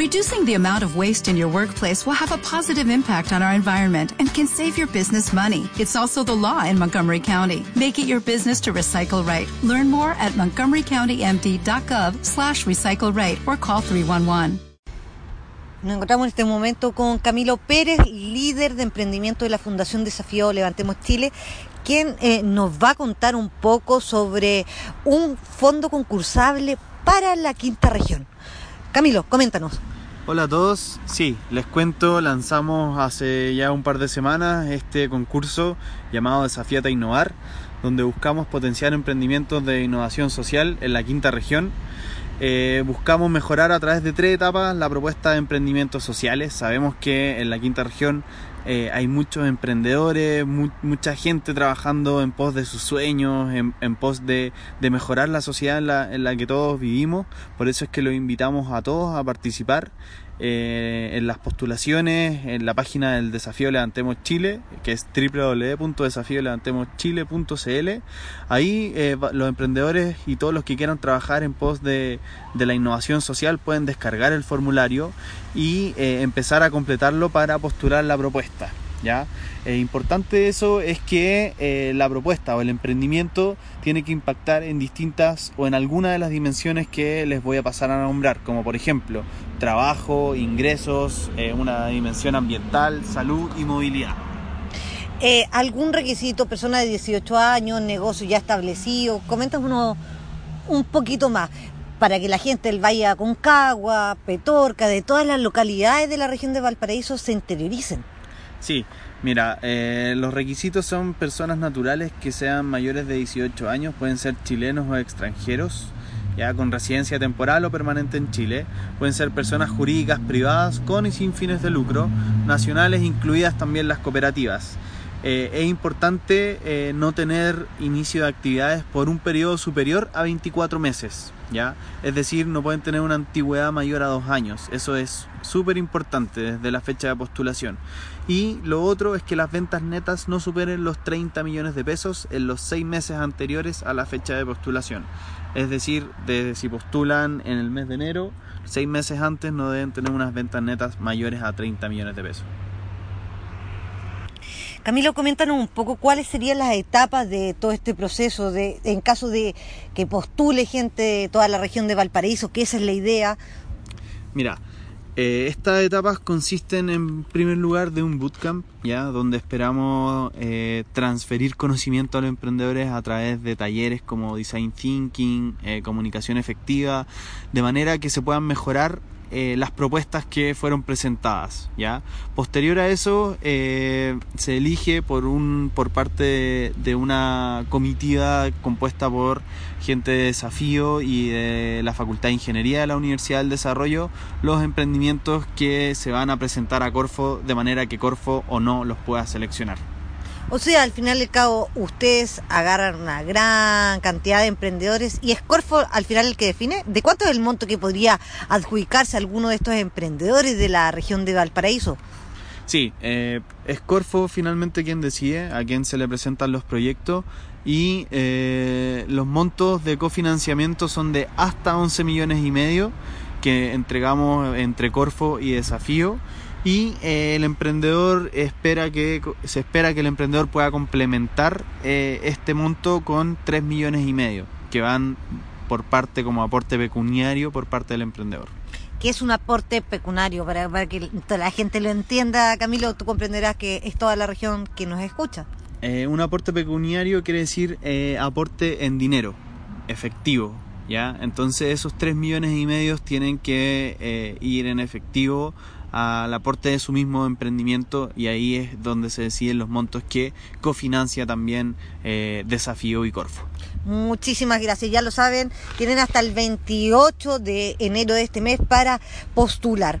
Reducing the amount of waste in your workplace will have a positive impact on our environment and can save your business money. It's also the law in Montgomery County. Make it your business to recycle right. Learn more at montgomerycountymd.gov slash recycle right or call 311. Nos encontramos en este momento con Camilo Pérez, líder de emprendimiento de la Fundación Desafío Levantemos Chile, quien eh, nos va a contar un poco sobre un fondo concursable para la quinta región. Camilo, coméntanos. Hola a todos, sí, les cuento, lanzamos hace ya un par de semanas este concurso llamado Desafíate a Innovar, donde buscamos potenciar emprendimientos de innovación social en la quinta región eh, buscamos mejorar a través de tres etapas la propuesta de emprendimientos sociales. Sabemos que en la quinta región eh, hay muchos emprendedores, mucha gente trabajando en pos de sus sueños, en, pos de, mejorar la sociedad en la, en la que todos vivimos. Por eso es que los invitamos a todos a participar eh, en las postulaciones en la página del Desafío Levantemos Chile, que es www.desafiolevantemoschile.cl. Ahí eh, los emprendedores y todos los que quieran trabajar en pos de, la innovación social pueden descargar el formulario y eh, empezar a completarlo para postular la propuesta. ¿Ya? Eh, importante eso es que eh, la propuesta o el emprendimiento tiene que impactar en distintas o en alguna de las dimensiones que les voy a pasar a nombrar, como por ejemplo trabajo, ingresos, eh, una dimensión ambiental, salud y movilidad. ¿Algún requisito, persona de 18 años, negocio ya establecido? Coméntanos un poquito más para que la gente del Valle Concagua, Petorca, de todas las localidades de la región de Valparaíso se interioricen. Sí, mira, eh, los requisitos son personas naturales que sean mayores de 18 años, pueden ser chilenos o extranjeros, ya con residencia temporal o permanente en Chile, pueden ser personas jurídicas privadas con y sin fines de lucro, nacionales incluidas también las cooperativas. Eh, es importante eh, no tener inicio de actividades por un periodo superior a 24 meses, ¿ya? Es decir, no pueden tener una antigüedad mayor a dos años. Eso es súper importante desde la fecha de postulación. Y lo otro es que las ventas netas no superen los 30 millones de pesos en los seis meses anteriores a la fecha de postulación. Es decir, desde si postulan en el mes de enero, seis meses antes no deben tener unas ventas netas mayores a 30 millones de pesos. Camilo, coméntanos un poco cuáles serían las etapas de todo este proceso, de, en caso de que postule gente de toda la región de Valparaíso, que esa es la idea. Mira, eh, estas etapas consisten en primer lugar de un bootcamp, ya donde esperamos eh, transferir conocimiento a los emprendedores a través de talleres como design thinking, eh, comunicación efectiva, de manera que se puedan mejorar eh, las propuestas que fueron presentadas. ¿ya? Posterior a eso, eh, se elige por, un, por parte de, una comitiva compuesta por gente de desafío y de la Facultad de Ingeniería de la Universidad del Desarrollo los emprendimientos que se van a presentar a Corfo de manera que Corfo o no los pueda seleccionar. O sea, al final del cabo, ustedes agarran una gran cantidad de emprendedores y es Corfo al final el que define de cuánto es el monto que podría adjudicarse a alguno de estos emprendedores de la región de Valparaíso. Sí, eh, es Corfo finalmente quien decide a quién se le presentan los proyectos y eh, los montos de cofinanciamiento son de hasta 11 millones y medio que entregamos entre Corfo y Desafío y eh, el emprendedor espera que se espera que el emprendedor pueda complementar eh, este monto con 3 millones y medio que van por parte como aporte pecuniario por parte del emprendedor. ¿Qué es un aporte pecuniario? Para, para que la gente lo entienda, Camilo, tú comprenderás que es toda la región que nos escucha. Eh, un aporte pecuniario quiere decir aporte en dinero, efectivo, ¿ya? Entonces esos 3 millones y medio tienen que ir en efectivo al aporte de su mismo emprendimiento y ahí es donde se deciden los montos que cofinancia también eh, Desafío y Corfo. Muchísimas gracias, ya lo saben, tienen hasta el 28 de enero de este mes para postular.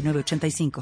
906985.